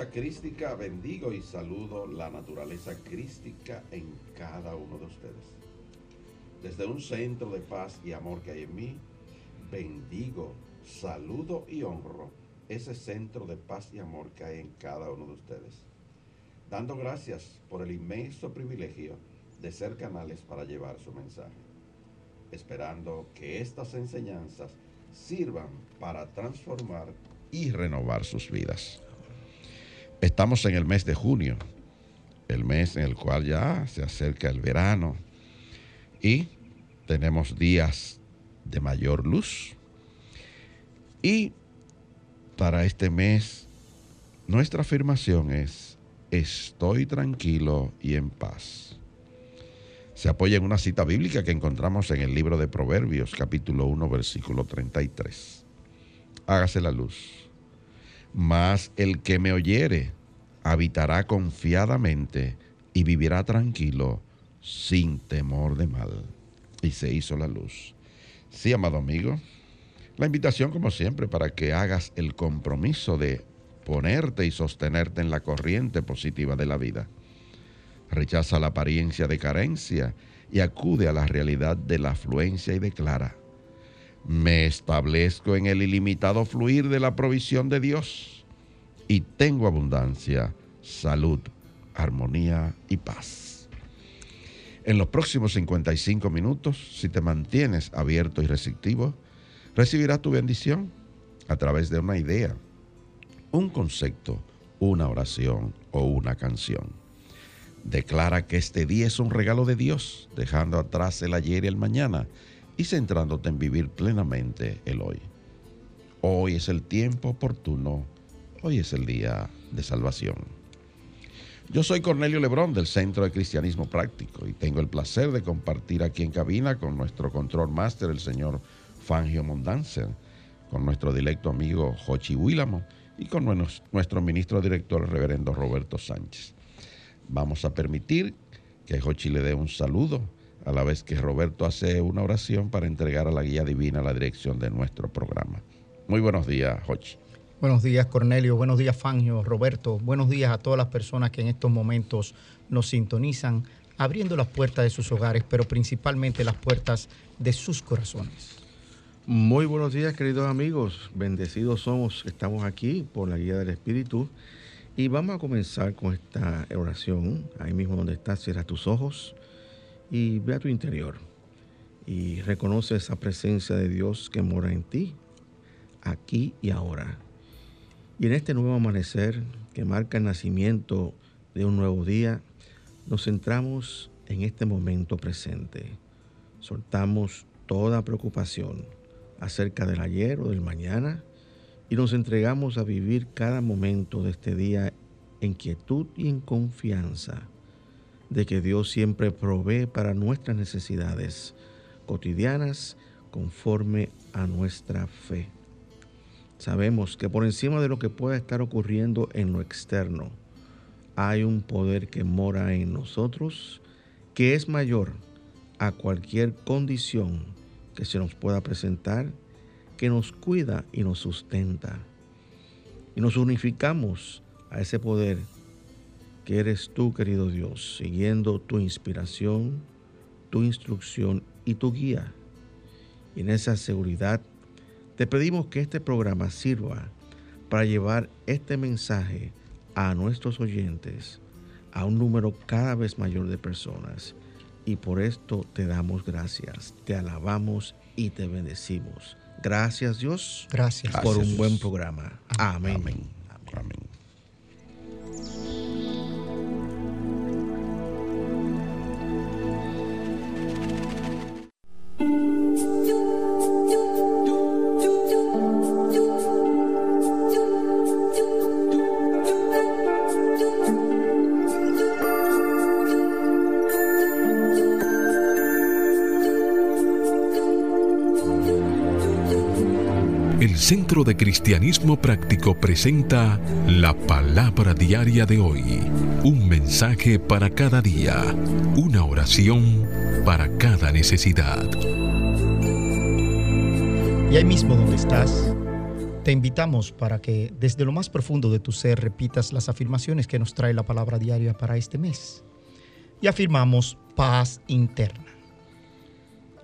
Crística bendigo y saludo la naturaleza crística en cada uno de ustedes. Desde un centro de paz y amor que hay en mí, bendigo, saludo y honro ese centro de paz y amor que hay en cada uno de ustedes. Dando gracias por el inmenso privilegio de ser canales para llevar su mensaje. Esperando que estas enseñanzas sirvan para transformar y renovar sus vidas. Estamos en el mes de junio, el mes en el cual ya se acerca el verano y tenemos días de mayor luz. Y para este mes, nuestra afirmación es, estoy tranquilo y en paz. Se apoya en una cita bíblica que encontramos en el libro de Proverbios, capítulo 1, versículo 33. Hágase la luz mas el que me oyere habitará confiadamente y vivirá tranquilo sin temor de mal. Y se hizo la luz. Sí, amado amigo, la invitación como siempre para que hagas el compromiso de ponerte y sostenerte en la corriente positiva de la vida. Rechaza la apariencia de carencia y acude a la realidad de la afluencia y declara, me establezco en el ilimitado fluir de la provisión de Dios y tengo abundancia, salud, armonía y paz. En los próximos 55 minutos, si te mantienes abierto y receptivo, recibirás tu bendición a través de una idea, un concepto, una oración o una canción. Declara que este día es un regalo de Dios, dejando atrás el ayer y el mañana y centrándote en vivir plenamente el hoy. Hoy es el tiempo oportuno, hoy es el día de salvación. Yo soy Cornelio Lebrón del Centro de Cristianismo Práctico y tengo el placer de compartir aquí en cabina con nuestro control máster, el señor Fangio Mondanzer, con nuestro directo amigo Jochi Willamo y con nuestro ministro director, el reverendo Roberto Sánchez. Vamos a permitir que Jochi le dé un saludo a la vez que Roberto hace una oración para entregar a la guía divina la dirección de nuestro programa. Muy buenos días, Jochi. Buenos días, Cornelio. Buenos días, Fangio, Roberto. Buenos días a todas las personas que en estos momentos nos sintonizan, abriendo las puertas de sus hogares, pero principalmente las puertas de sus corazones. Muy buenos días, queridos amigos. Bendecidos somos. Estamos aquí por la guía del Espíritu. Y vamos a comenzar con esta oración. Ahí mismo donde estás, cierra tus ojos y ve a tu interior y reconoce esa presencia de Dios que mora en ti, aquí y ahora. Y en este nuevo amanecer que marca el nacimiento de un nuevo día, nos centramos en este momento presente. Soltamos toda preocupación acerca del ayer o del mañana y nos entregamos a vivir cada momento de este día en quietud y en confianza de que Dios siempre provee para nuestras necesidades cotidianas conforme a nuestra fe. Sabemos que por encima de lo que pueda estar ocurriendo en lo externo, hay un poder que mora en nosotros que es mayor a cualquier condición que se nos pueda presentar, que nos cuida y nos sustenta. Y nos unificamos a ese poder que eres tú, querido Dios, siguiendo tu inspiración, tu instrucción y tu guía. Y en esa seguridad te pedimos que este programa sirva para llevar este mensaje a nuestros oyentes, a un número cada vez mayor de personas. Y por esto te damos gracias, te alabamos y te bendecimos. Gracias Dios. Gracias. Por un buen programa. Amén. Amén. Amén. Centro de Cristianismo Práctico presenta la palabra diaria de hoy. Un mensaje para cada día. Una oración para cada necesidad. Y ahí mismo donde estás, te invitamos para que desde lo más profundo de tu ser repitas las afirmaciones que nos trae la palabra diaria para este mes. Y afirmamos paz interna.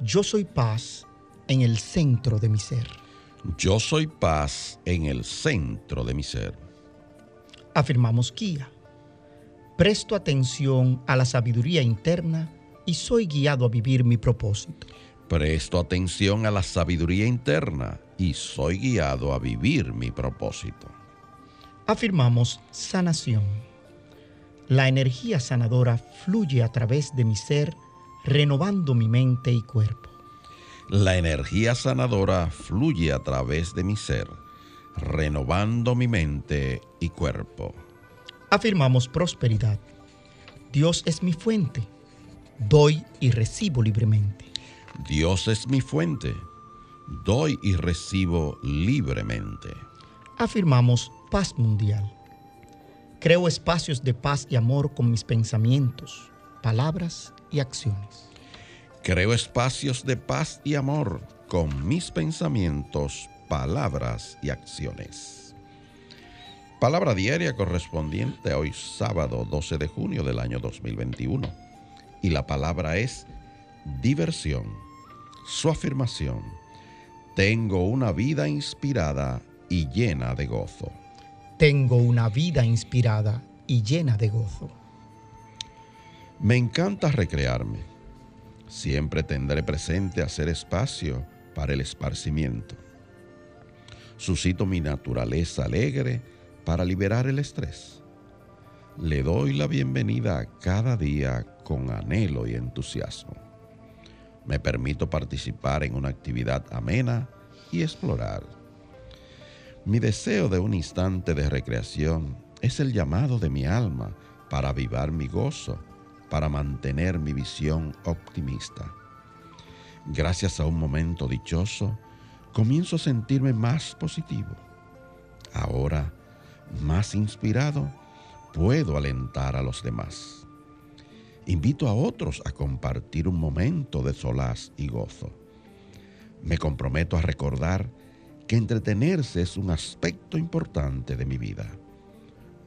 Yo soy paz en el centro de mi ser. Yo soy paz en el centro de mi ser. Afirmamos Kia. Presto atención a la sabiduría interna y soy guiado a vivir mi propósito. Presto atención a la sabiduría interna y soy guiado a vivir mi propósito. Afirmamos sanación. La energía sanadora fluye a través de mi ser, renovando mi mente y cuerpo. La energía sanadora fluye a través de mi ser, renovando mi mente y cuerpo. Afirmamos prosperidad. Dios es mi fuente. Doy y recibo libremente. Dios es mi fuente. Doy y recibo libremente. Afirmamos paz mundial. Creo espacios de paz y amor con mis pensamientos, palabras y acciones. Creo espacios de paz y amor con mis pensamientos, palabras y acciones. Palabra diaria correspondiente a hoy sábado 12 de junio del año 2021. Y la palabra es diversión. Su afirmación. Tengo una vida inspirada y llena de gozo. Tengo una vida inspirada y llena de gozo. Me encanta recrearme Siempre tendré presente hacer espacio para el esparcimiento. Suscito mi naturaleza alegre para liberar el estrés. Le doy la bienvenida a cada día con anhelo y entusiasmo. Me permito participar en una actividad amena y explorar. Mi deseo de un instante de recreación es el llamado de mi alma para avivar mi gozo para mantener mi visión optimista. Gracias a un momento dichoso, comienzo a sentirme más positivo. Ahora, más inspirado, puedo alentar a los demás. Invito a otros a compartir un momento de solaz y gozo. Me comprometo a recordar que entretenerse es un aspecto importante de mi vida.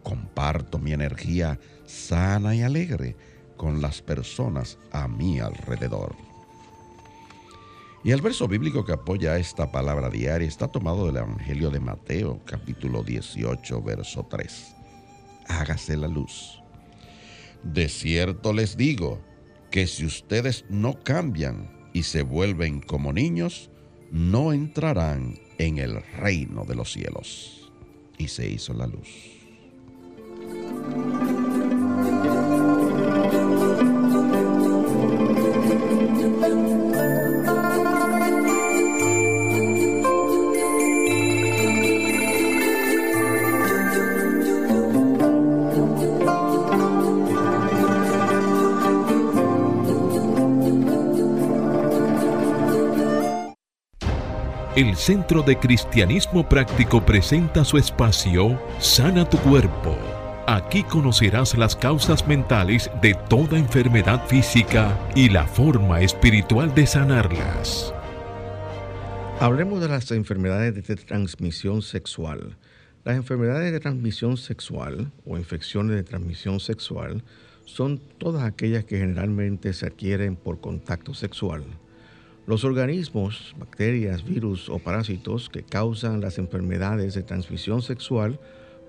Comparto mi energía sana y alegre con las personas a mi alrededor. Y el verso bíblico que apoya esta palabra diaria está tomado del Evangelio de Mateo, capítulo 18, verso 3. Hágase la luz. De cierto les digo que si ustedes no cambian y se vuelven como niños, no entrarán en el reino de los cielos. Y se hizo la luz. El Centro de Cristianismo Práctico presenta su espacio Sana tu Cuerpo. Aquí conocerás las causas mentales de toda enfermedad física y la forma espiritual de sanarlas. Hablemos de las enfermedades de transmisión sexual. Las enfermedades de transmisión sexual o infecciones de transmisión sexual son todas aquellas que generalmente se adquieren por contacto sexual. Los organismos, bacterias, virus o parásitos que causan las enfermedades de transmisión sexual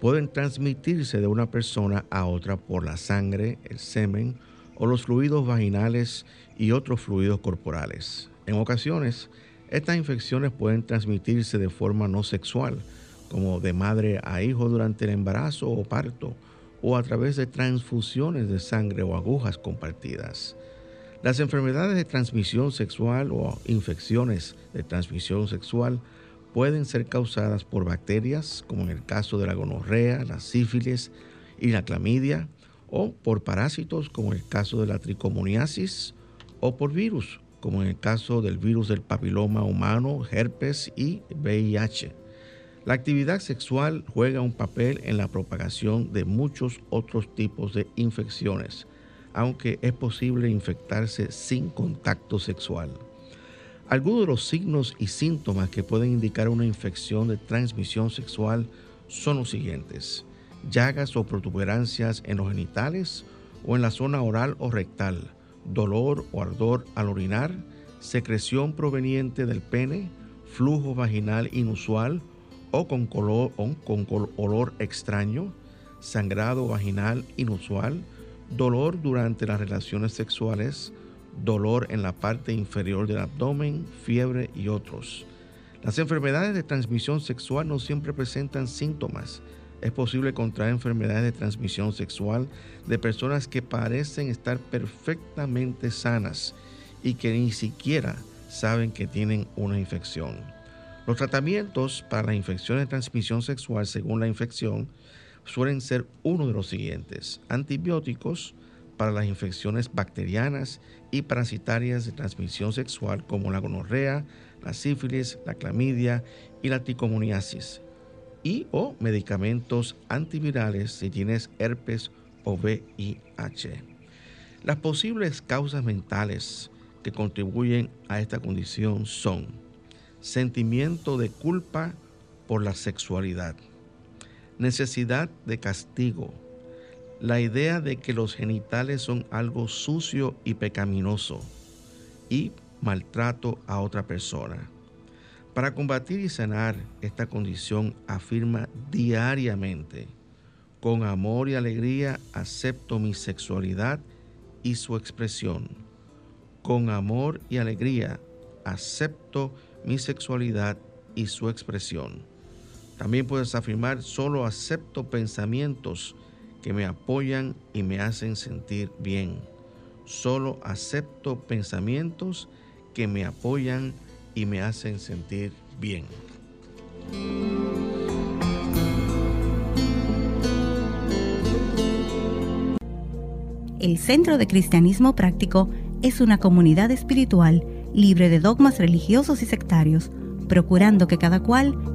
pueden transmitirse de una persona a otra por la sangre, el semen o los fluidos vaginales y otros fluidos corporales. En ocasiones, estas infecciones pueden transmitirse de forma no sexual, como de madre a hijo durante el embarazo o parto, o a través de transfusiones de sangre o agujas compartidas. Las enfermedades de transmisión sexual o infecciones de transmisión sexual pueden ser causadas por bacterias, como en el caso de la gonorrea, la sífilis y la clamidia, o por parásitos, como en el caso de la tricomoniasis, o por virus, como en el caso del virus del papiloma humano, herpes y VIH. La actividad sexual juega un papel en la propagación de muchos otros tipos de infecciones, aunque es posible infectarse sin contacto sexual. Algunos de los signos y síntomas que pueden indicar una infección de transmisión sexual son los siguientes. Llagas o protuberancias en los genitales o en la zona oral o rectal, dolor o ardor al orinar, secreción proveniente del pene, flujo vaginal inusual o con, color, o con olor extraño, sangrado vaginal inusual, dolor durante las relaciones sexuales, dolor en la parte inferior del abdomen, fiebre y otros. Las enfermedades de transmisión sexual no siempre presentan síntomas. Es posible contraer enfermedades de transmisión sexual de personas que parecen estar perfectamente sanas y que ni siquiera saben que tienen una infección. Los tratamientos para las infecciones de transmisión sexual según la infección suelen ser uno de los siguientes. Antibióticos para las infecciones bacterianas y parasitarias de transmisión sexual como la gonorrea, la sífilis, la clamidia y la ticomoniasis. Y o medicamentos antivirales si tienes herpes o VIH. Las posibles causas mentales que contribuyen a esta condición son sentimiento de culpa por la sexualidad, necesidad de castigo, la idea de que los genitales son algo sucio y pecaminoso y maltrato a otra persona. Para combatir y sanar esta condición afirma diariamente, con amor y alegría acepto mi sexualidad y su expresión. Con amor y alegría acepto mi sexualidad y su expresión. También puedes afirmar, solo acepto pensamientos que me apoyan y me hacen sentir bien. Solo acepto pensamientos que me apoyan y me hacen sentir bien. El Centro de Cristianismo Práctico es una comunidad espiritual libre de dogmas religiosos y sectarios, procurando que cada cual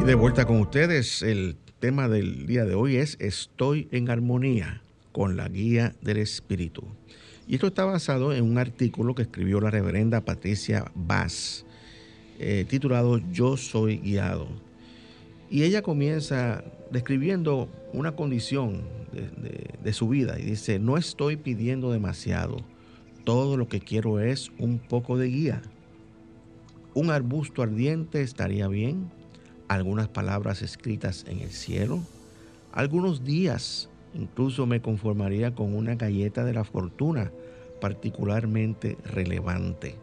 Y de vuelta con ustedes, el tema del día de hoy es Estoy en armonía con la guía del Espíritu. Y esto está basado en un artículo que escribió la reverenda Patricia Bass, eh, titulado Yo soy guiado. Y ella comienza describiendo una condición de su vida y dice, no estoy pidiendo demasiado todo lo que quiero es un poco de guía. Un arbusto ardiente estaría bien, algunas palabras escritas en el cielo, algunos días incluso me conformaría con una galleta de la fortuna particularmente relevante.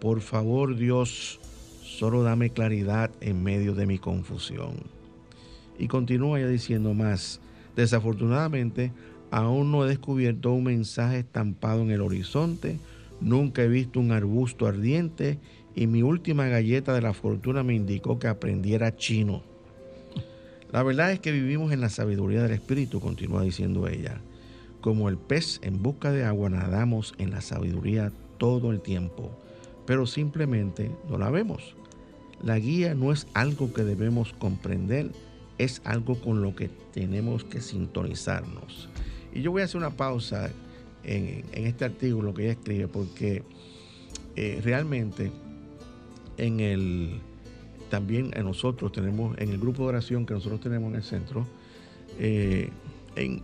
Por favor Dios, solo dame claridad en medio de mi confusión. Y continúa ya diciendo más, desafortunadamente Aún no he descubierto un mensaje estampado en el horizonte, nunca he visto un arbusto ardiente y mi última galleta de la fortuna me indicó que aprendiera chino. La verdad es que vivimos en la sabiduría del Espíritu, continúa diciendo ella. Como el pez en busca de agua nadamos en la sabiduría todo el tiempo, pero simplemente no la vemos. La guía no es algo que debemos comprender, es algo con lo que tenemos que sintonizarnos. Y yo voy a hacer una pausa en, este artículo que ella escribe porque eh, realmente en el también en nosotros tenemos en el grupo de oración que nosotros tenemos en el centro eh, en,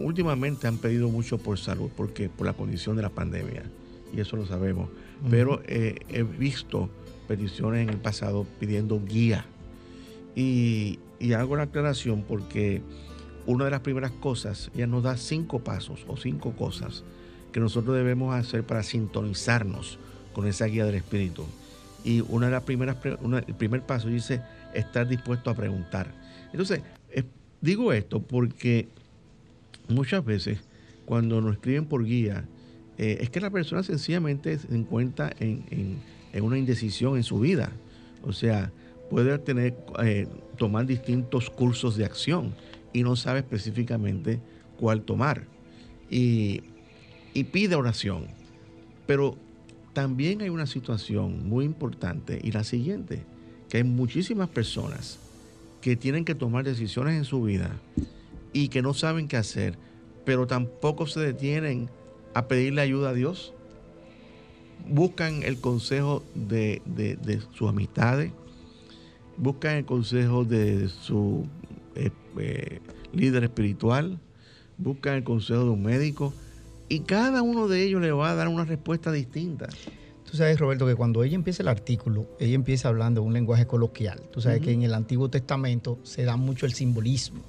últimamente han pedido mucho por salud porque por la condición de la pandemia y eso lo sabemos. Pero eh, he visto peticiones en el pasado pidiendo guía. Y, y hago la aclaración porque una de las primeras cosas, ella nos da cinco pasos o cinco cosas que nosotros debemos hacer para sintonizarnos con esa guía del Espíritu. Y una de las primeras, el primer paso dice estar dispuesto a preguntar. Entonces, digo esto porque muchas veces cuando nos escriben por guía, eh, es que la persona sencillamente se encuentra en, una indecisión en su vida. O sea, puede tener, eh, tomar distintos cursos de acción y no sabe específicamente cuál tomar. Y, y pide oración. Pero también hay una situación muy importante y la siguiente, que hay muchísimas personas que tienen que tomar decisiones en su vida y que no saben qué hacer, pero tampoco se detienen a pedirle ayuda a Dios. Buscan el consejo de, sus amistades, buscan el consejo de su eh, eh, líder espiritual, buscan el consejo de un médico y cada uno de ellos le va a dar una respuesta distinta. Tú sabes, Roberto, que cuando ella empieza el artículo, ella empieza hablando un lenguaje coloquial. Tú sabes que en el Antiguo Testamento se da mucho el simbolismo,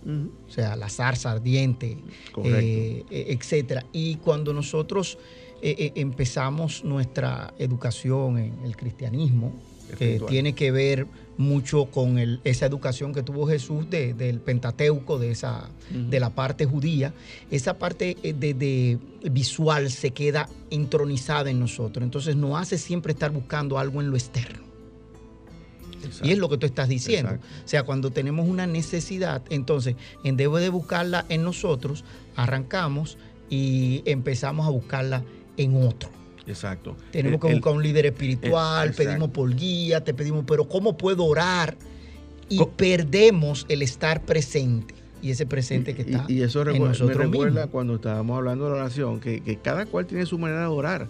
o sea, la zarza ardiente, eh, eh, etcétera. Y cuando nosotros eh, empezamos nuestra educación en el cristianismo, que tiene que ver mucho con esa educación que tuvo Jesús del Pentateuco, de, esa, de la parte judía. Esa parte eh, de, visual se queda intronizada en nosotros. Entonces nos hace siempre estar buscando algo en lo externo. Y es lo que tú estás diciendo. O sea, cuando tenemos una necesidad, entonces, en vez de buscarla en nosotros, arrancamos y empezamos a buscarla en otro. Exacto. Tenemos que buscar un líder espiritual, pedimos por guía, te pedimos, pero ¿cómo puedo orar? Y perdemos el estar presente. Y ese presente que está. Y, eso en nosotros me recuerda cuando estábamos hablando de la oración, que, que cada cual tiene su manera de orar.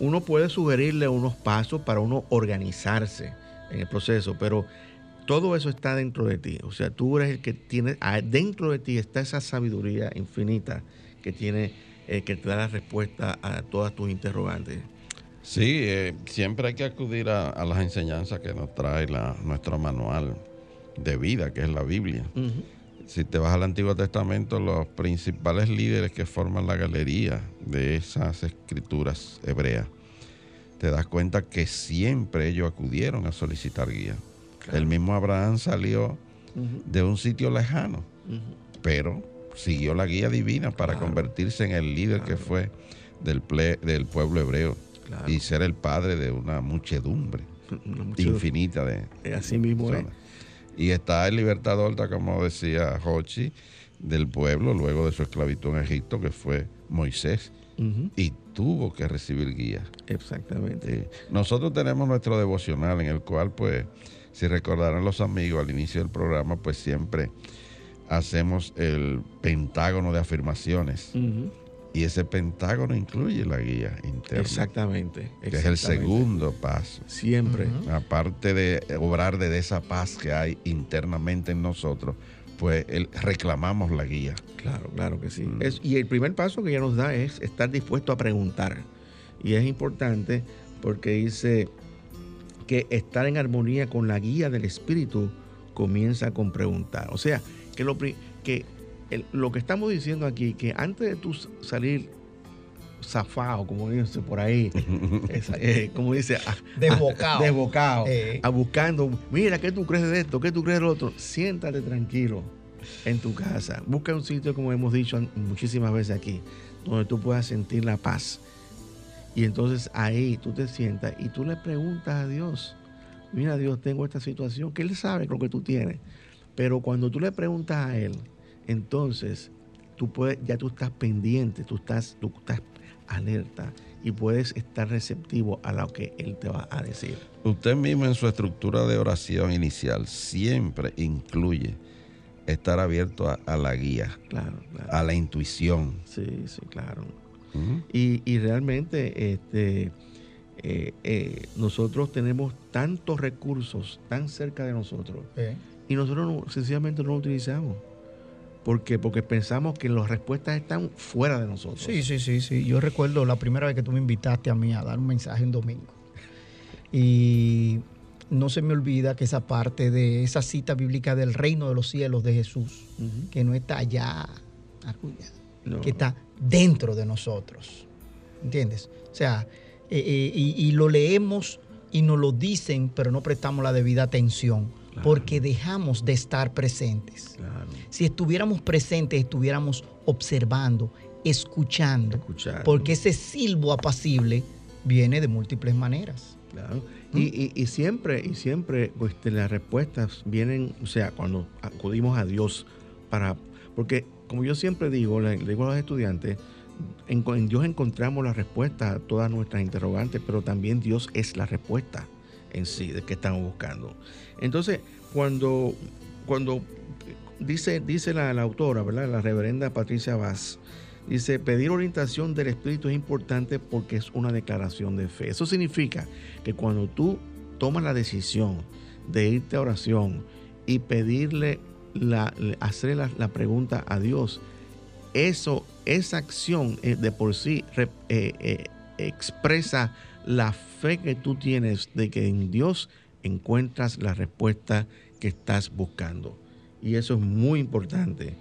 Uno puede sugerirle unos pasos para uno organizarse en el proceso, pero todo eso está dentro de ti. O sea, tú eres el que tiene, dentro de ti está esa sabiduría infinita que tiene eh, que te da la respuesta a todas tus interrogantes. Sí, eh, siempre hay que acudir a, las enseñanzas que nos trae la, nuestro manual de vida, que es la Biblia. Si te vas al Antiguo Testamento, los principales líderes que forman la galería de esas escrituras hebreas, te das cuenta que siempre ellos acudieron a solicitar guía. El mismo Abraham salió de un sitio lejano, pero siguió la guía divina para convertirse en el líder que fue del, del pueblo hebreo y ser el padre de una muchedumbre, infinita de así mismo Y está el libertador, como decía Hochi, del pueblo luego de su esclavitud en Egipto, que fue Moisés. Y tuvo que recibir guía. Exactamente. Nosotros tenemos nuestro devocional en el cual, pues, si recordarán los amigos al inicio del programa, pues siempre hacemos el pentágono de afirmaciones. Y ese pentágono incluye la guía interna. Exactamente. Que es el segundo paso. Siempre. Aparte de obrar de esa paz que hay internamente en nosotros, pues reclamamos la guía. Claro, claro que sí. Mm. y el primer paso que ella nos da es estar dispuesto a preguntar. Y es importante porque dice que estar en armonía con la guía del Espíritu comienza con preguntar. O sea, que lo que, lo que estamos diciendo aquí, que antes de tú salir zafado, como dice por ahí, eh, como dice, a, desbocado, eh. a, buscando, mira, ¿qué tú crees de esto? ¿Qué tú crees de lo otro? Siéntate tranquilo en tu casa. Busca un sitio, como hemos dicho muchísimas veces aquí, donde tú puedas sentir la paz. Y entonces ahí tú te sientas y tú le preguntas a Dios, mira Dios, tengo esta situación, que Él sabe lo que tú tienes. Pero cuando tú le preguntas a él, entonces tú puedes, ya tú estás pendiente, tú estás, tú estás alerta y puedes estar receptivo a lo que él te va a decir. Usted mismo en su estructura de oración inicial siempre incluye estar abierto a, la guía, claro, a la intuición. Sí, sí, claro. y, realmente este, eh, eh, nosotros tenemos tantos recursos tan cerca de nosotros y nosotros sencillamente no lo utilizamos. ¿Por qué? Porque pensamos que las respuestas están fuera de nosotros. Sí, sí, sí, sí. Yo recuerdo la primera vez que tú me invitaste a mí a dar un mensaje en domingo. Y no se me olvida que esa parte de esa cita bíblica del reino de los cielos de Jesús, que no está allá, que está dentro de nosotros. ¿Entiendes? O sea, eh, eh, y, y lo leemos y nos lo dicen, pero no prestamos la debida atención porque dejamos de estar presentes. Si estuviéramos presentes, estuviéramos observando, escuchando, porque ese silbo apacible viene de múltiples maneras. Claro. Y, siempre, y siempre pues, las respuestas vienen, o sea, cuando acudimos a Dios para, porque como yo siempre digo, le, digo a los estudiantes, en, en, Dios encontramos la respuesta a todas nuestras interrogantes, pero también Dios es la respuesta en sí de que estamos buscando. Entonces, cuando, cuando dice, dice la, autora, ¿verdad? la reverenda Patricia Vaz, dice, pedir orientación del Espíritu es importante porque es una declaración de fe. Eso significa que cuando tú tomas la decisión de irte a oración y pedirle, la, hacer la, pregunta a Dios, eso, esa acción eh, de por sí eh, eh, expresa la fe que tú tienes de que en Dios encuentras la respuesta que estás buscando. Y eso es muy importante.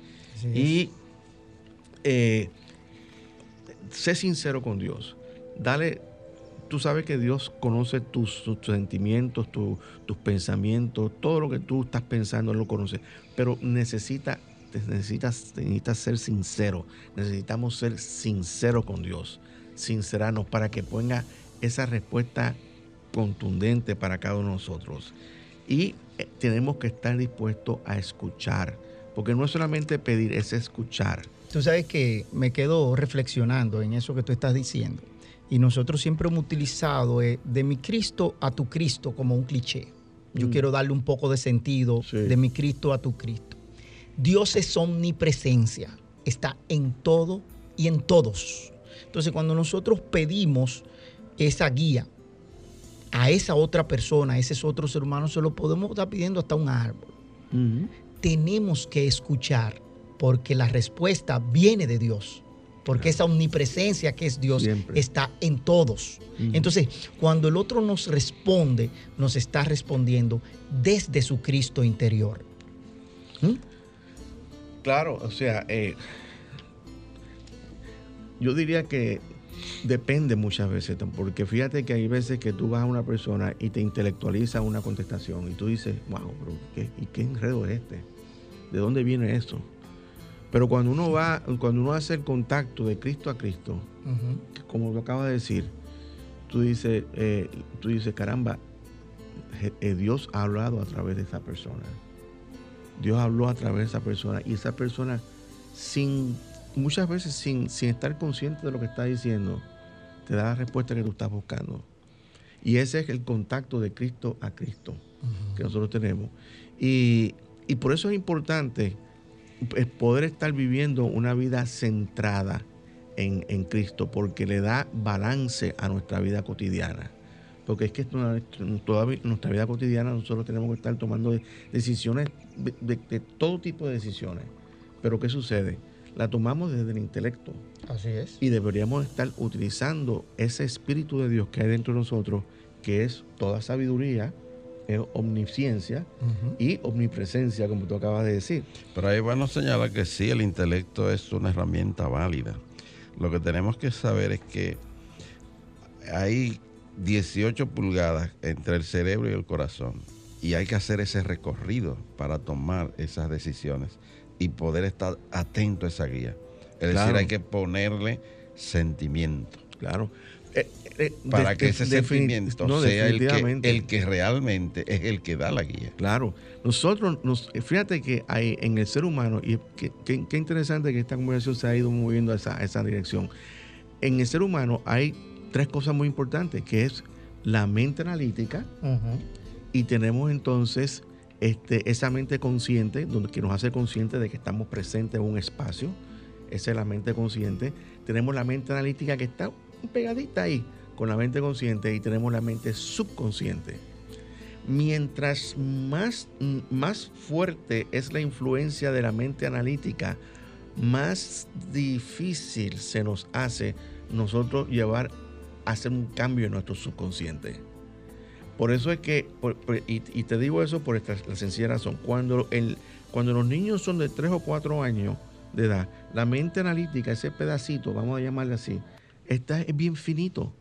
Y eh, sé sincero con Dios. Dale, tú sabes que Dios conoce tus, sentimientos, tus pensamientos, todo lo que tú estás pensando, Él lo conoce. Pero necesita, necesitas, necesitas ser sincero. Necesitamos ser sinceros con Dios. Sincerarnos para que ponga esa respuesta contundente para cada uno de nosotros. Y eh, tenemos que estar dispuestos a escuchar, porque no es solamente pedir, es escuchar. Tú sabes que me quedo reflexionando en eso que tú estás diciendo. Y nosotros siempre hemos utilizado eh, de mi Cristo a tu Cristo como un cliché. Yo mm. quiero darle un poco de sentido de mi Cristo a tu Cristo. Dios es omnipresencia, está en todo y en todos. Entonces cuando nosotros pedimos esa guía a esa otra persona, a ese otro ser humano, se lo podemos estar pidiendo hasta un árbol. Tenemos que escuchar porque la respuesta viene de Dios. Porque esa omnipresencia que es Dios está en todos. Entonces, cuando el otro nos responde, nos está respondiendo desde su Cristo interior. ¿Mm? Claro, o sea, eh, yo diría que Depende muchas veces, porque fíjate que hay veces que tú vas a una persona y te intelectualiza una contestación y tú dices, wow, pero ¿qué, ¿y qué enredo es este? ¿De dónde viene eso? Pero cuando uno va, cuando uno hace el contacto de Cristo a Cristo, como lo acaba de decir, tú dices, eh, tú dices, caramba, eh, Dios ha hablado a través de esa persona. Dios habló a través de esa persona y esa persona sin muchas veces sin, estar consciente de lo que está diciendo, te da la respuesta que tú estás buscando. Y ese es el contacto de Cristo a Cristo que nosotros tenemos. Y, por eso es importante pues, poder estar viviendo una vida centrada en, en, Cristo, porque le da balance a nuestra vida cotidiana. Porque es que toda nuestra vida cotidiana nosotros tenemos que estar tomando decisiones, de todo tipo de decisiones. Pero ¿qué sucede? La tomamos desde el intelecto. Así es. Y deberíamos estar utilizando ese espíritu de Dios que hay dentro de nosotros, que es toda sabiduría, es omnisciencia y omnipresencia, como tú acabas de decir. Pero ahí bueno señala que sí, el intelecto es una herramienta válida. Lo que tenemos que saber es que hay 18 pulgadas entre el cerebro y el corazón y hay que hacer ese recorrido para tomar esas decisiones y poder estar atento a esa guía. Es decir, hay que ponerle sentimiento. Claro. Eh, eh, para que ese sentimiento sea el que, el que, realmente es el que da la guía. Claro. Nosotros, nos, fíjate que hay en el ser humano, y qué interesante que esta conversación se ha ido moviendo a esa, esa dirección. En el ser humano hay tres cosas muy importantes, que es la mente analítica, y tenemos entonces este, esa mente consciente, donde, que nos hace consciente de que estamos presentes en un espacio, esa es la mente consciente. Tenemos la mente analítica que está pegadita ahí con la mente consciente y tenemos la mente subconsciente. Mientras más, más fuerte es la influencia de la mente analítica, más difícil se nos hace nosotros llevar a hacer un cambio en nuestro subconsciente. Por eso es que, y, te digo eso por esta, la sencilla razón, cuando, el, cuando los niños son de 3 o 4 años de edad, la mente analítica, ese pedacito, vamos a llamarle así, está, es bien finito.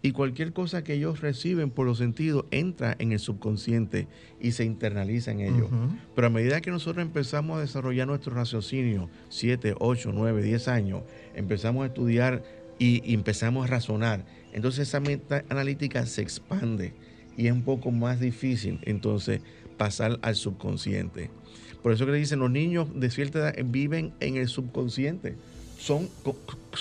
Y cualquier cosa que ellos reciben por los sentidos entra en el subconsciente y se internaliza en ellos. Pero a medida que nosotros empezamos a desarrollar nuestro raciocinio, 7, 8, 9, 10 años, empezamos a estudiar y, empezamos a razonar, entonces esa mente analítica se expande y es un poco más difícil entonces pasar al subconsciente. Por eso que le dicen, los niños de cierta edad viven en el subconsciente son,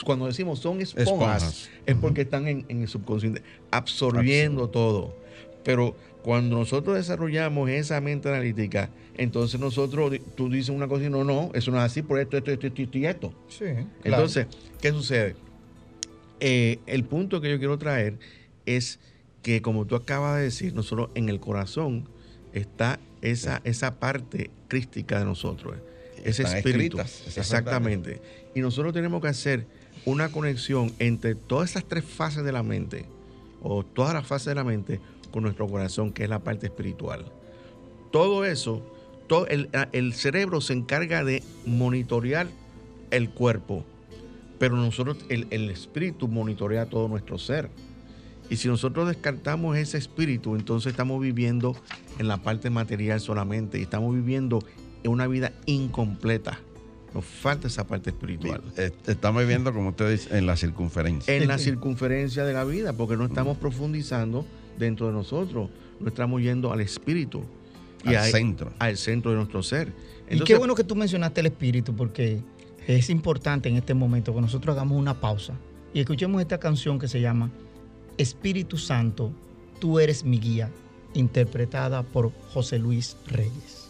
cuando decimos son esponjas, es porque están en, el subconsciente, absorbiendo todo. Pero cuando nosotros desarrollamos esa mente analítica, entonces nosotros, tú dices una cosa y no, no, eso no es así por esto, esto, esto, esto y esto. Sí, Entonces, ¿qué sucede? Eh, el punto que yo quiero traer es que, como tú acabas de decir, nosotros en el corazón está esa, esa parte crística de nosotros ese espíritu. Exactamente. Y nosotros tenemos que hacer una conexión entre todas esas tres fases de la mente, o todas las fases de la mente, con nuestro corazón, que es la parte espiritual. Todo eso, todo el, el cerebro se encarga de monitorear el cuerpo, pero nosotros, el, el espíritu monitorea todo nuestro ser. Y si nosotros descartamos ese espíritu, entonces estamos viviendo en la parte material solamente y estamos viviendo es una vida incompleta. Nos falta esa parte espiritual. Estamos viviendo, como usted dice, en la circunferencia. En la circunferencia de la vida, porque no estamos profundizando dentro de nosotros, no estamos yendo al espíritu. Y al centro. Al centro de nuestro ser. y qué bueno que tú mencionaste el espíritu, porque es importante en este momento que nosotros hagamos una pausa y escuchemos esta canción que se llama Espíritu Santo, tú eres mi guía, interpretada por José Luis Reyes.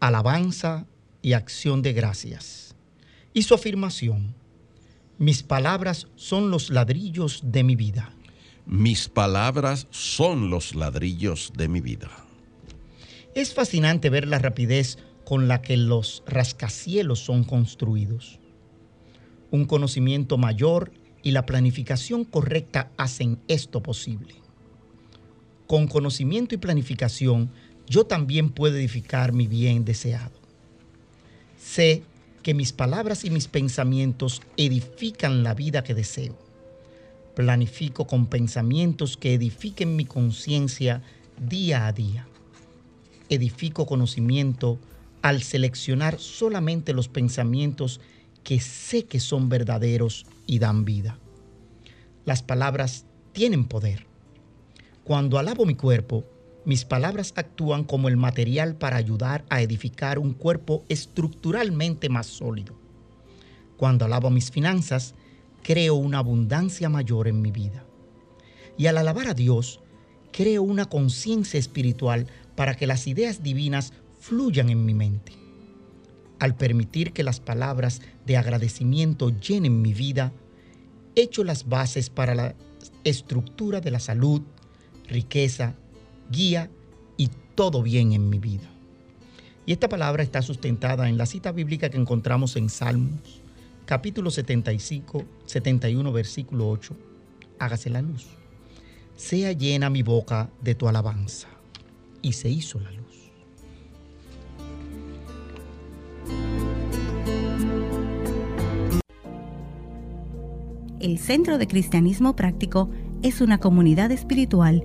alabanza y acción de gracias. Y su afirmación, mis palabras son los ladrillos de mi vida. Mis palabras son los ladrillos de mi vida. Es fascinante ver la rapidez con la que los rascacielos son construidos. Un conocimiento mayor y la planificación correcta hacen esto posible. Con conocimiento y planificación, yo también puedo edificar mi bien deseado. Sé que mis palabras y mis pensamientos edifican la vida que deseo. Planifico con pensamientos que edifiquen mi conciencia día a día. Edifico conocimiento al seleccionar solamente los pensamientos que sé que son verdaderos y dan vida. Las palabras tienen poder. Cuando alabo mi cuerpo, mis palabras actúan como el material para ayudar a edificar un cuerpo estructuralmente más sólido. Cuando alabo mis finanzas, creo una abundancia mayor en mi vida. Y al alabar a Dios, creo una conciencia espiritual para que las ideas divinas fluyan en mi mente. Al permitir que las palabras de agradecimiento llenen mi vida, echo las bases para la estructura de la salud, riqueza, guía y todo bien en mi vida. Y esta palabra está sustentada en la cita bíblica que encontramos en Salmos, capítulo 75, 71, versículo 8. Hágase la luz. Sea llena mi boca de tu alabanza. Y se hizo la luz. El Centro de Cristianismo Práctico es una comunidad espiritual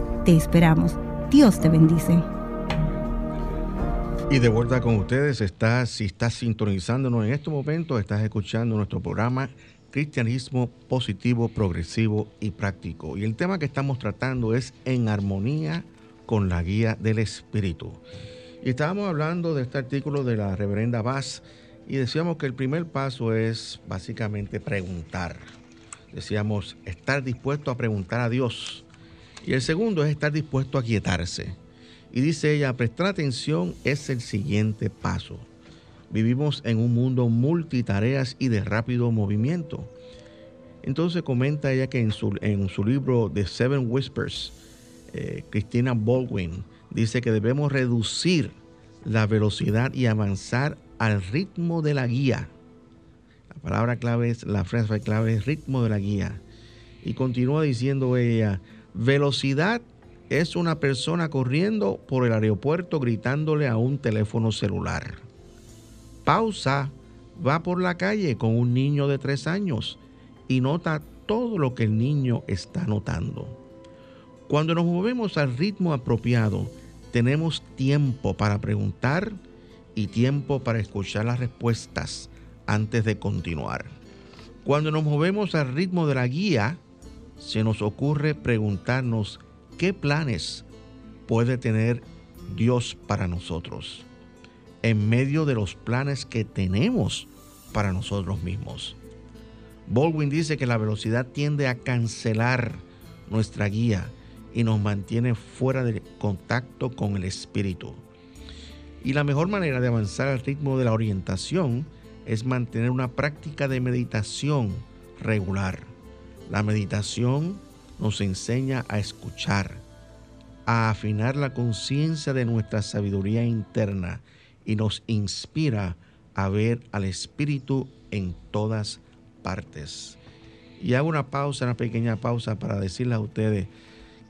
Te esperamos. Dios te bendice. Y de vuelta con ustedes, estás, si estás sintonizándonos en estos momentos, estás escuchando nuestro programa Cristianismo Positivo, Progresivo y Práctico. Y el tema que estamos tratando es en armonía con la guía del Espíritu. Y estábamos hablando de este artículo de la reverenda Vaz y decíamos que el primer paso es básicamente preguntar. Decíamos estar dispuesto a preguntar a Dios y el segundo es estar dispuesto a quietarse. Y dice ella, prestar atención es el siguiente paso. Vivimos en un mundo multitareas y de rápido movimiento. Entonces comenta ella que en su, libro The Seven Whispers, eh, Christina Baldwin dice que debemos reducir la velocidad y avanzar al ritmo de la guía. La palabra clave es, la frase clave es ritmo de la guía. Y continúa diciendo ella, Velocidad es una persona corriendo por el aeropuerto gritándole a un teléfono celular. Pausa va por la calle con un niño de tres años y nota todo lo que el niño está notando. Cuando nos movemos al ritmo apropiado, tenemos tiempo para preguntar y tiempo para escuchar las respuestas antes de continuar. Cuando nos movemos al ritmo de la guía, se nos ocurre preguntarnos qué planes puede tener Dios para nosotros, en medio de los planes que tenemos para nosotros mismos. Baldwin dice que la velocidad tiende a cancelar nuestra guía y nos mantiene fuera de contacto con el espíritu. Y la mejor manera de avanzar al ritmo de la orientación es mantener una práctica de meditación regular. La meditación nos enseña a escuchar, a afinar la conciencia de nuestra sabiduría interna y nos inspira a ver al Espíritu en todas partes. Y hago una pausa, una pequeña pausa para decirles a ustedes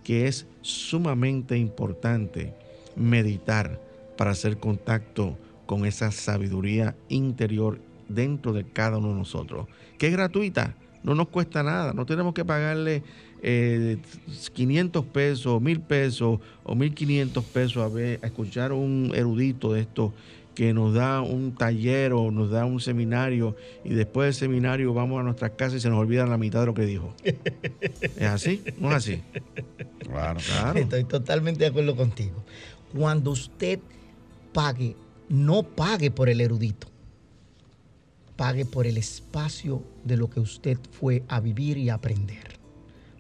que es sumamente importante meditar para hacer contacto con esa sabiduría interior dentro de cada uno de nosotros, que es gratuita, no nos cuesta nada, no tenemos que pagarle 500 eh, pesos, 1000 pesos o 1500 pesos a, ver, a escuchar un erudito de esto que nos da un taller o nos da un seminario y después del seminario vamos a nuestras casas y se nos olvida la mitad de lo que dijo. ¿Es así? ¿No es así? Claro, claro. Estoy totalmente de acuerdo contigo. Cuando usted pague, no pague por el erudito, pague por el espacio de lo que usted fue a vivir y aprender.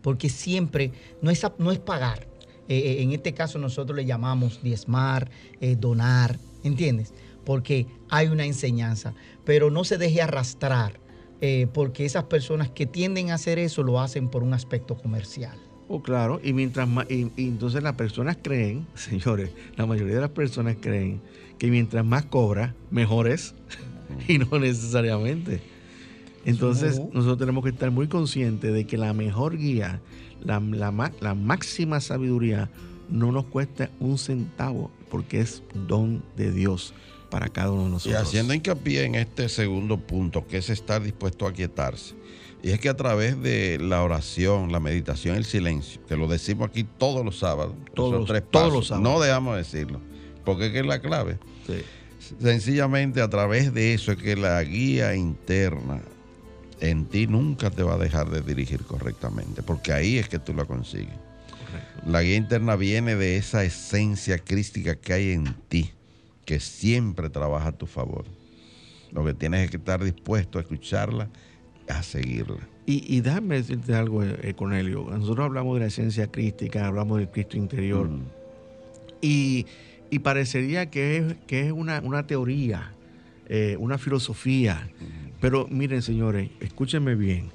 Porque siempre no es, no es pagar. Eh, eh, en este caso nosotros le llamamos diezmar, eh, donar, ¿entiendes? Porque hay una enseñanza. Pero no se deje arrastrar, porque esas personas que tienden a hacer eso lo hacen por un aspecto comercial. Oh, claro, y mientras más, y, entonces las personas creen, señores, la mayoría de las personas creen que mientras más cobra, mejor es, y no necesariamente. Entonces nosotros tenemos que estar muy conscientes de que la mejor guía, la, la, máxima sabiduría, no nos cuesta un centavo, porque es don de Dios para cada uno de nosotros. Y haciendo hincapié en este segundo punto, que es estar dispuesto a quietarse y es que a través de la oración, la meditación, el silencio, que lo decimos aquí todos los sábados, todos, los, tres todos los sábados. no dejamos decirlo, porque es que es la clave. Sencillamente a través de eso es que la guía interna en ti nunca te va a dejar de dirigir correctamente, porque ahí es que tú la consigues. La guía interna viene de esa esencia crística que hay en ti, que siempre trabaja a tu favor. Lo que tienes es que estar dispuesto a escucharla a seguirla. Y, y déjame decirte algo, eh, eh, Cornelio. Nosotros hablamos de la esencia crística, hablamos del Cristo interior. Mm. Y, parecería que es, que es una, teoría, eh, una filosofía. Pero miren, señores, escúchenme bien.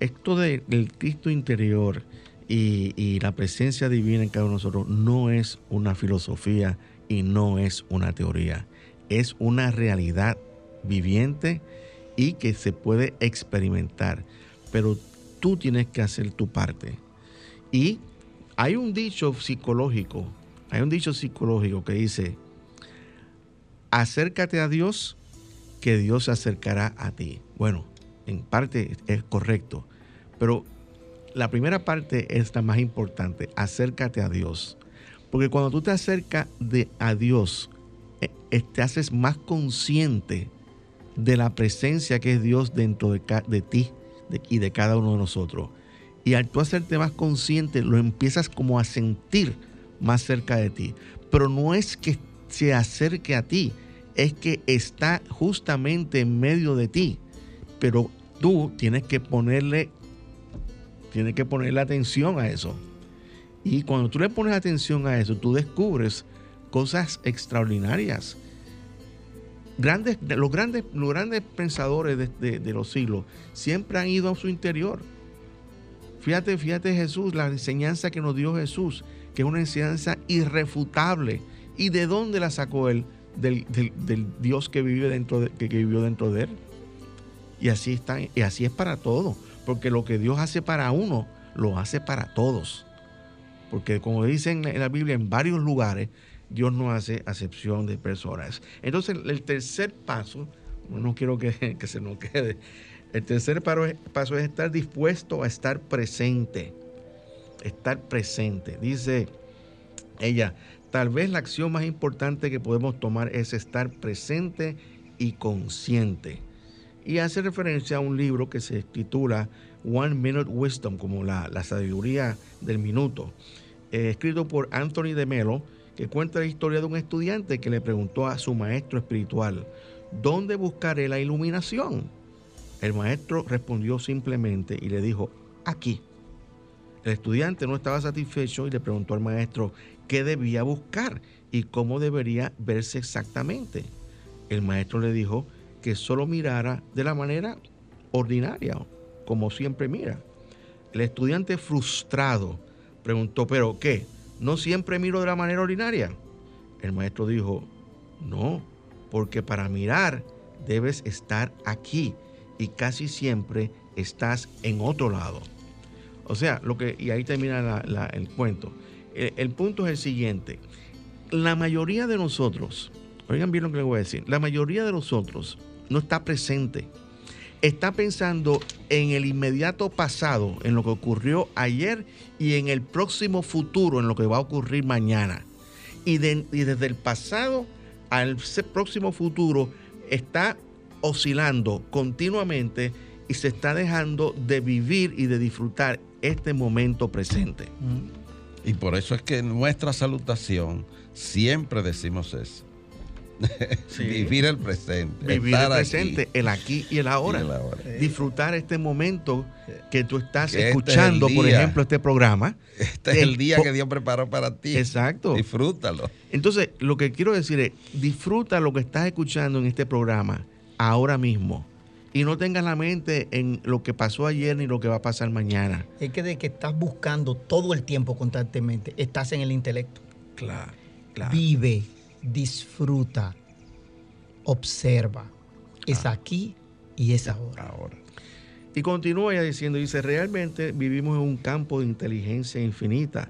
Esto del Cristo interior y, y la presencia divina en cada uno de nosotros no es una filosofía y no es una teoría. Es una realidad viviente y que se puede experimentar. Pero tú tienes que hacer tu parte. Y hay un dicho psicológico, hay un dicho psicológico que dice, acércate a Dios, que Dios se acercará a ti. Bueno, en parte es correcto, pero la primera parte es la más importante, acércate a Dios. Porque cuando tú te acercas de, a Dios, eh, te haces más consciente de la presencia que es Dios dentro de, de ti y de cada uno de nosotros. Y al tú hacerte más consciente, lo empiezas como a sentir más cerca de ti. Pero no es que se acerque a ti, es que está justamente en medio de ti. Pero tú tienes que ponerle, tienes que ponerle atención a eso. Y cuando tú le pones atención a eso, tú descubres cosas extraordinarias grandes, los, grandes, los grandes pensadores de, los siglos siempre han ido a su interior. Fíjate, fíjate Jesús, la enseñanza que nos dio Jesús, que es una enseñanza irrefutable. ¿Y de dónde la sacó él? Del, Dios que vive dentro de, que, vivió dentro de él. Y así está, y así es para todos. Porque lo que Dios hace para uno, lo hace para todos. Porque como dicen en la Biblia en varios lugares, Dios no hace acepción de personas. Entonces, el tercer paso, no quiero que, se nos quede, el tercer paso es estar dispuesto a estar presente. Estar presente. Dice ella, tal vez la acción más importante que podemos tomar es estar presente y consciente. Y hace referencia a un libro que se titula One Minute Wisdom, como la, sabiduría del minuto, eh, escrito por Anthony de Melo que cuenta la historia de un estudiante que le preguntó a su maestro espiritual, ¿dónde buscaré la iluminación? El maestro respondió simplemente y le dijo, aquí. El estudiante no estaba satisfecho y le preguntó al maestro qué debía buscar y cómo debería verse exactamente. El maestro le dijo que solo mirara de la manera ordinaria, como siempre mira. El estudiante frustrado preguntó, ¿pero qué? ¿No siempre miro de la manera ordinaria? El maestro dijo, no, porque para mirar debes estar aquí y casi siempre estás en otro lado. O sea, lo que, y ahí termina el cuento. El, punto es el siguiente. La mayoría de nosotros, oigan bien lo que les voy a decir, la mayoría de nosotros no está presente. Está pensando en el inmediato pasado, en lo que ocurrió ayer y en el próximo futuro, en lo que va a ocurrir mañana. Y desde el pasado al próximo futuro está oscilando continuamente y se está dejando de vivir y de disfrutar este momento presente. Y por eso es que en nuestra salutación siempre decimos eso. Vivir el presente. Vivir el presente, el aquí y el ahora. Disfrutar este momento que tú estás este escuchando, por ejemplo, este programa. Este es el día que Dios preparó para ti. Exacto. Disfrútalo. Entonces, lo que quiero decir es, disfruta lo que estás escuchando en este programa ahora mismo. Y no tengas la mente en lo que pasó ayer ni lo que va a pasar mañana. Es que de que estás buscando todo el tiempo constantemente, estás en el intelecto. Claro, claro. Vive disfruta, observa. Es ah. aquí y es ahora. ahora. Y continúa ya diciendo, dice, realmente vivimos en un campo de inteligencia infinita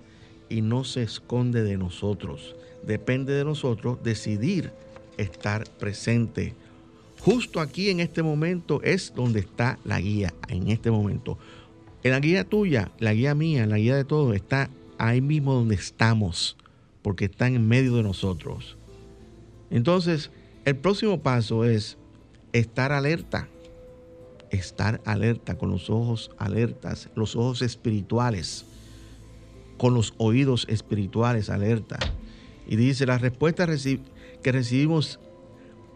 y no se esconde de nosotros. Depende de nosotros decidir estar presente. Justo aquí en este momento es donde está la guía, en este momento. En la guía tuya, la guía mía, la guía de todos, está ahí mismo donde estamos, porque está en medio de nosotros. Entonces, el próximo paso es estar alerta, estar alerta con los ojos alertas, los ojos espirituales, con los oídos espirituales alerta. Y dice, la respuesta que recibimos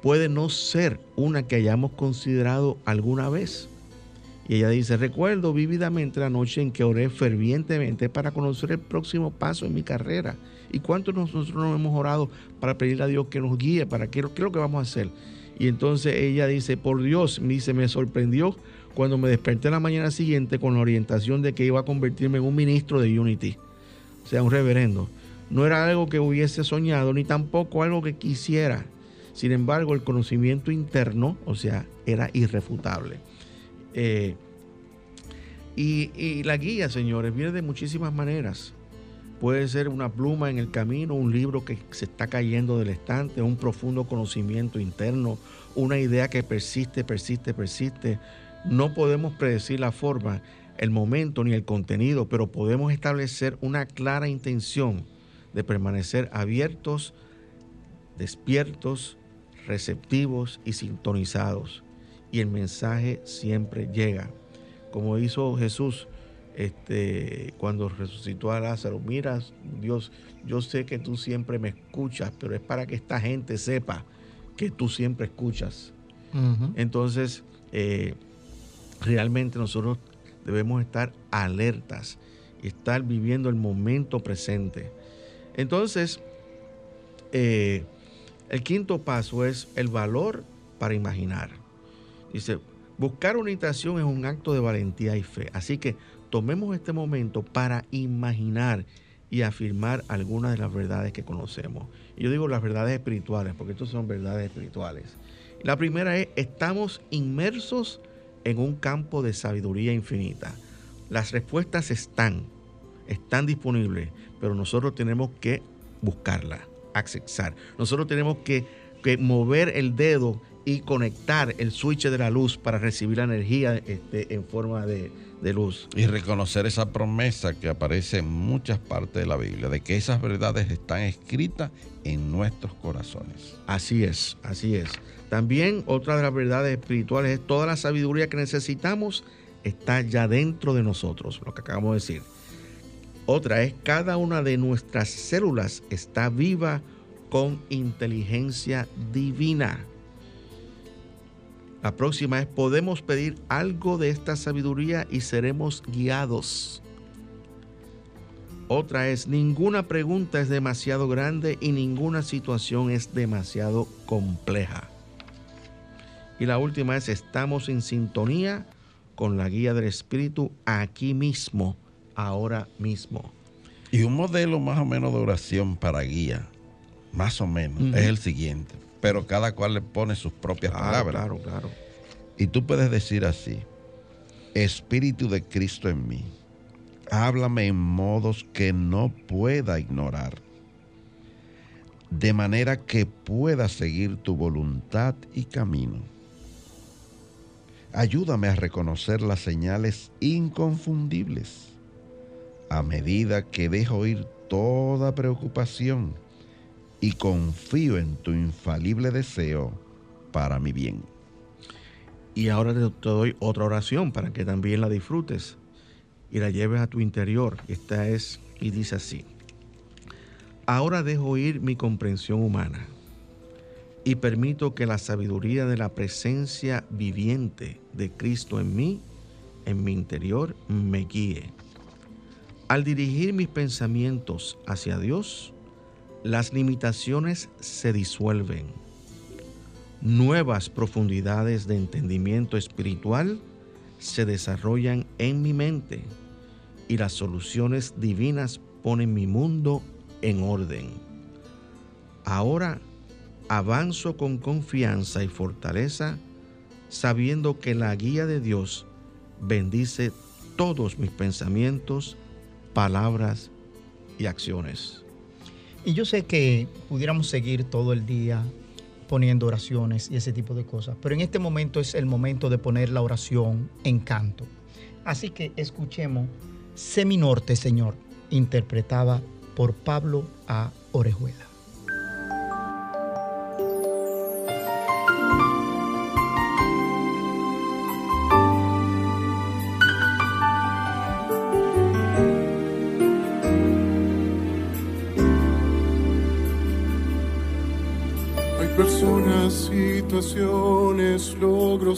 puede no ser una que hayamos considerado alguna vez. Y ella dice, recuerdo vívidamente la noche en que oré fervientemente para conocer el próximo paso en mi carrera ¿Y cuántos nosotros nos hemos orado para pedirle a Dios que nos guíe? ¿Para qué, qué es lo que vamos a hacer? Y entonces ella dice, por Dios, me dice, me sorprendió cuando me desperté la mañana siguiente con la orientación de que iba a convertirme en un ministro de Unity, o sea, un reverendo. No era algo que hubiese soñado, ni tampoco algo que quisiera. Sin embargo, el conocimiento interno, o sea, era irrefutable. Eh, y, y, la guía, señores, viene de muchísimas maneras. Puede ser una pluma en el camino, un libro que se está cayendo del estante, un profundo conocimiento interno, una idea que persiste, persiste, persiste. No podemos predecir la forma, el momento ni el contenido, pero podemos establecer una clara intención de permanecer abiertos, despiertos, receptivos y sintonizados. Y el mensaje siempre llega. Como hizo Jesús, este, cuando resucitó a Lázaro, mira, Dios, yo sé que tú siempre me escuchas, pero es para que esta gente sepa que tú siempre escuchas. Entonces, eh, realmente nosotros debemos estar alertas y estar viviendo el momento presente. Entonces, eh, el quinto paso es el valor para imaginar. Dice, buscar una es un acto de valentía y fe. Así que tomemos este momento para imaginar y afirmar algunas de las verdades que conocemos. Y yo digo las verdades espirituales, porque estas son verdades espirituales. La primera es, estamos inmersos en un campo de sabiduría infinita. Las respuestas están, están disponibles, pero nosotros tenemos que buscarla, accesar. Nosotros tenemos que, que mover el dedo y conectar el switch de la luz para recibir la energía este, en forma de, de luz. Y reconocer esa promesa que aparece en muchas partes de la Biblia, de que esas verdades están escritas en nuestros corazones. Así es, así es. También otra de las verdades espirituales es toda la sabiduría que necesitamos está ya dentro de nosotros, lo que acabamos de decir. Otra es cada una de nuestras células está viva con inteligencia divina. La próxima es podemos pedir algo de esta sabiduría y seremos guiados. Otra es ninguna pregunta es demasiado grande y ninguna situación es demasiado compleja. Y la última es estamos en sintonía con la guía del Espíritu aquí mismo, ahora mismo. Y un modelo más o menos de oración para guía, más o menos, es el siguiente. Pero cada cual le pone sus propias palabras. Claro, claro. Y tú puedes decir así, Espíritu de Cristo en mí, háblame en modos que no pueda ignorar, de manera que pueda seguir tu voluntad y camino. Ayúdame a reconocer las señales inconfundibles a medida que dejo ir toda preocupación y confío en tu infalible deseo para mi bien. Y ahora te, doy otra oración para que también la disfrutes y la lleves a tu interior. Esta es, y dice así, ahora dejo ir mi comprensión humana y permito que la sabiduría de la presencia viviente de Cristo en mí, en mi interior, me guíe. Al dirigir mis pensamientos hacia Dios, las limitaciones se disuelven. Nuevas profundidades de entendimiento espiritual se desarrollan en mi mente y las soluciones divinas ponen mi mundo en orden. Ahora avanzo con confianza y fortaleza, sabiendo que la guía de Dios bendice todos mis pensamientos, palabras y acciones. Y yo sé que pudiéramos seguir todo el día poniendo oraciones y ese tipo de cosas, pero en este momento es el momento de poner la oración en canto. Así que escuchemos Seminorte, Señor, interpretada por Pablo A. Orejuela.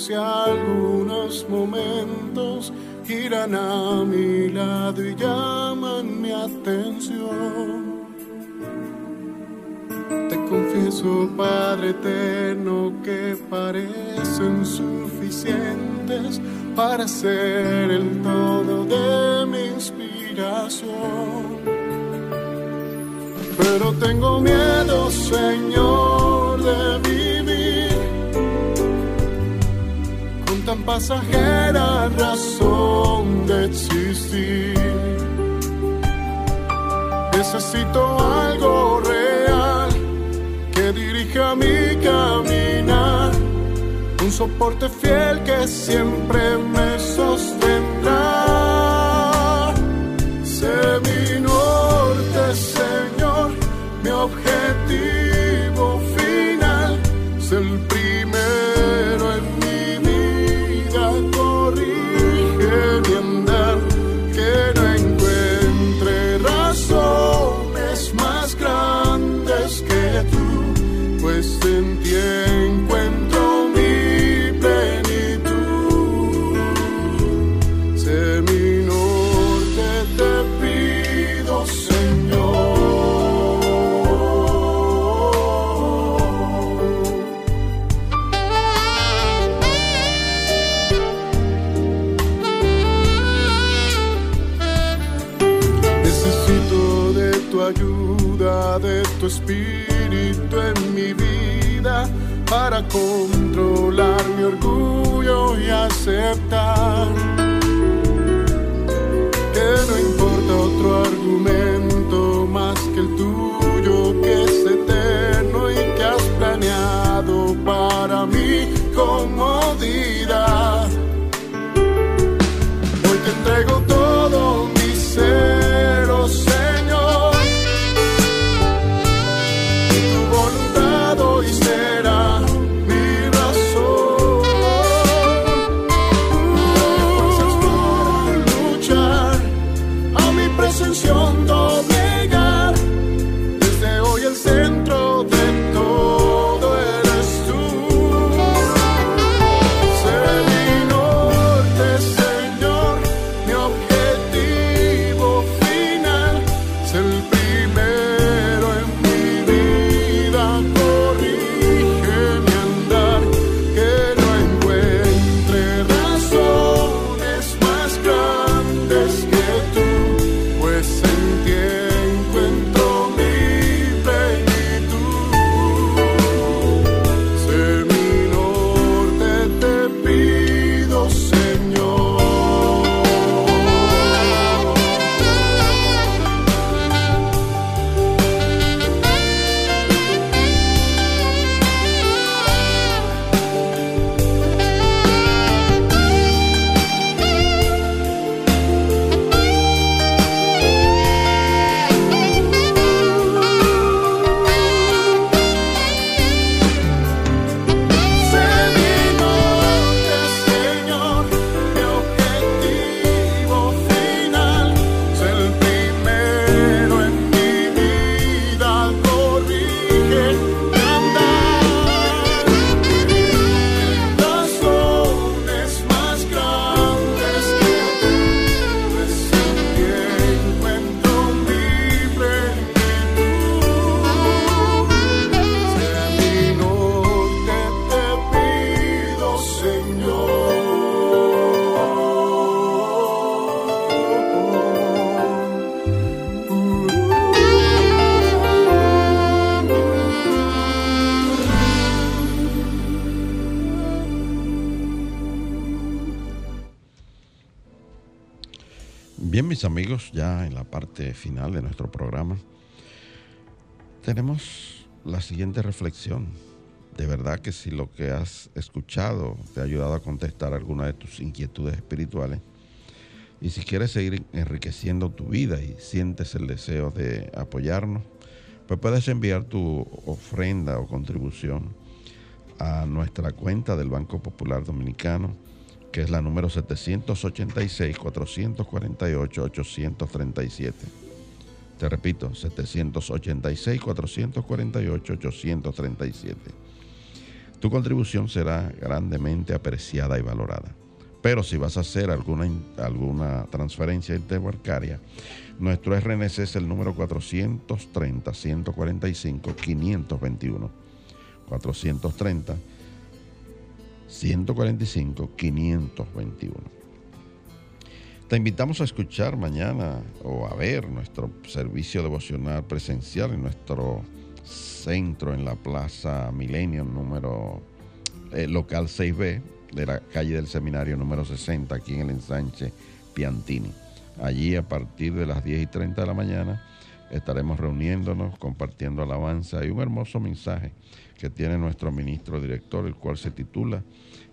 Y algunos momentos giran a mi lado y llaman mi atención. Te confieso, Padre eterno, que parecen suficientes para ser el todo de mi inspiración. Pero tengo miedo, Señor, pasajera razón de existir. Necesito algo real que dirija mi caminar, un soporte fiel que siempre me sostendrá. Sé mi norte, Señor, mi objetivo final, es el controlar mi orgullo y aceptar final de nuestro programa, tenemos la siguiente reflexión. De verdad que si lo que has escuchado te ha ayudado a contestar alguna de tus inquietudes espirituales, y si quieres seguir enriqueciendo tu vida y sientes el deseo de apoyarnos, pues puedes enviar tu ofrenda o contribución a nuestra cuenta del Banco Popular Dominicano, que es la número 786-448-837. Te repito, 786-448-837. Tu contribución será grandemente apreciada y valorada. Pero si vas a hacer alguna, alguna transferencia interbancaria, nuestro RNC es el número 430-145-521. 430 145 521. Te invitamos a escuchar mañana o a ver nuestro servicio devocional presencial en nuestro centro en la Plaza Milenio número eh, local 6B de la calle del Seminario número 60 aquí en el ensanche Piantini. Allí a partir de las 10 y 30 de la mañana estaremos reuniéndonos, compartiendo alabanza y un hermoso mensaje que tiene nuestro ministro director, el cual se titula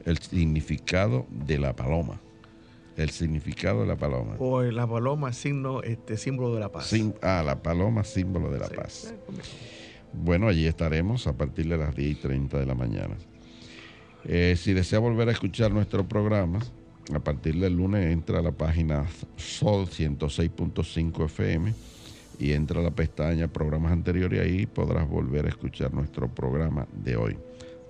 El significado de la paloma. El significado de la paloma. O la paloma, signo, este, símbolo de la paz. ah, la paloma, símbolo de la paz. Bueno, allí estaremos a partir de las 10 y 30 de la mañana. Eh, si desea volver a escuchar nuestro programa, a partir del lunes entra a la página Sol 106.5 FM y entra a la pestaña programas anteriores y ahí podrás volver a escuchar nuestro programa de hoy.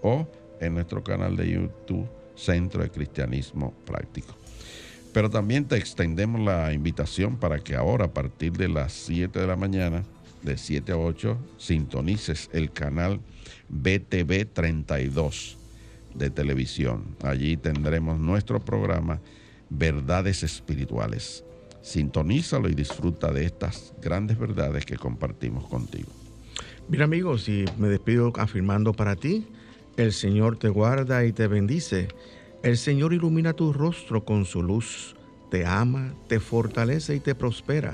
O en nuestro canal de YouTube, Centro de Cristianismo Práctico. Pero también te extendemos la invitación para que ahora, a partir de las 7 de la mañana, de 7 a 8, sintonices el canal BTV 32 de televisión. Allí tendremos nuestro programa Verdades Espirituales. Sintonízalo y disfruta de estas grandes verdades que compartimos contigo. Mira amigos, y me despido afirmando para ti, el Señor te guarda y te bendice. El Señor ilumina tu rostro con su luz, te ama, te fortalece y te prospera.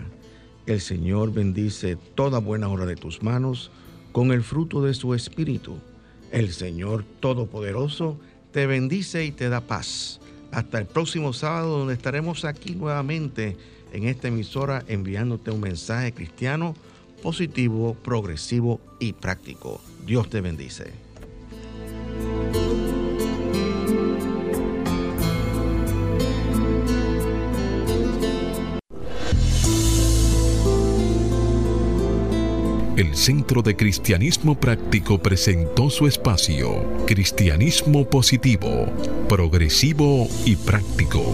El Señor bendice toda buena obra de tus manos con el fruto de su espíritu. El Señor Todopoderoso te bendice y te da paz. Hasta el próximo sábado donde estaremos aquí nuevamente en esta emisora enviándote un mensaje cristiano positivo, progresivo y práctico. Dios te bendice. El Centro de Cristianismo Práctico presentó su espacio, Cristianismo Positivo, Progresivo y Práctico